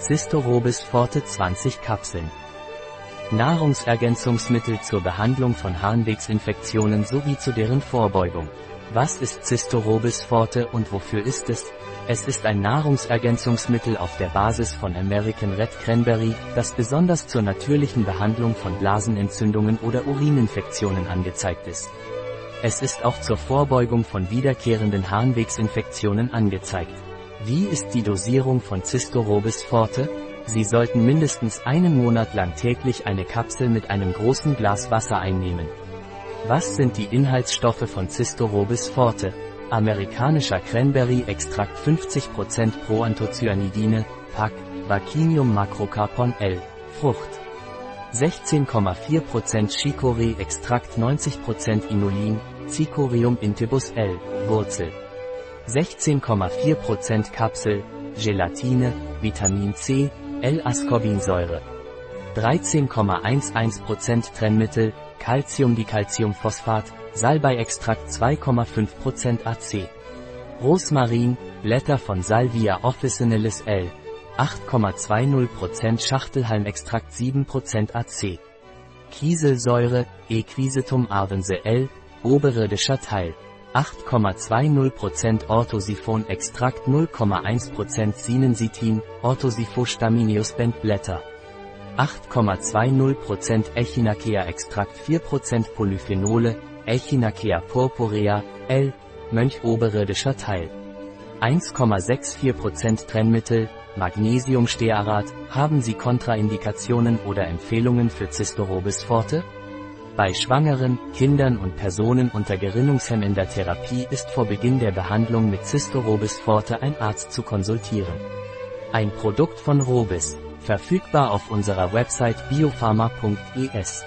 Cystorobis forte 20 Kapseln. Nahrungsergänzungsmittel zur Behandlung von Harnwegsinfektionen sowie zu deren Vorbeugung. Was ist Cystorobis forte und wofür ist es? Es ist ein Nahrungsergänzungsmittel auf der Basis von American Red Cranberry, das besonders zur natürlichen Behandlung von Blasenentzündungen oder Urininfektionen angezeigt ist. Es ist auch zur Vorbeugung von wiederkehrenden Harnwegsinfektionen angezeigt. Wie ist die Dosierung von Cystorobis forte? Sie sollten mindestens einen Monat lang täglich eine Kapsel mit einem großen Glas Wasser einnehmen. Was sind die Inhaltsstoffe von Cystorobis forte? Amerikanischer Cranberry-Extrakt 50% Proanthocyanidine, PAC, Vaccinium macrocarpon L, Frucht. 16,4% Chicorée-Extrakt 90% Inulin, Cicorium intybus L, Wurzel. 16,4% Kapsel, Gelatine, Vitamin C, L-Ascorbinsäure. 13,11% Trennmittel, Calciumdicalciumphosphat, Salbei-Extrakt 2,5% AC. Rosmarin, Blätter von Salvia officinalis L. 8,20% Schachtelhalmextrakt 7% AC. Kieselsäure, Equisetum arvense L, oberirdischer Teil. 8,20% Orthosiphon-Extrakt 0,1% Sinensitin, Orthosiphostaminus Blätter. 8,20% Echinacea-Extrakt 4% Polyphenole, Echinacea purpurea, L, Mönch oberirdischer Teil. 1,64% Trennmittel, Magnesiumstearat, haben Sie Kontraindikationen oder Empfehlungen für Cystorobis forte? Bei Schwangeren, Kindern und Personen unter gerinnungshemmender Therapie ist vor Beginn der Behandlung mit Cystorobis forte ein Arzt zu konsultieren. Ein Produkt von Robis, verfügbar auf unserer Website biopharma.es.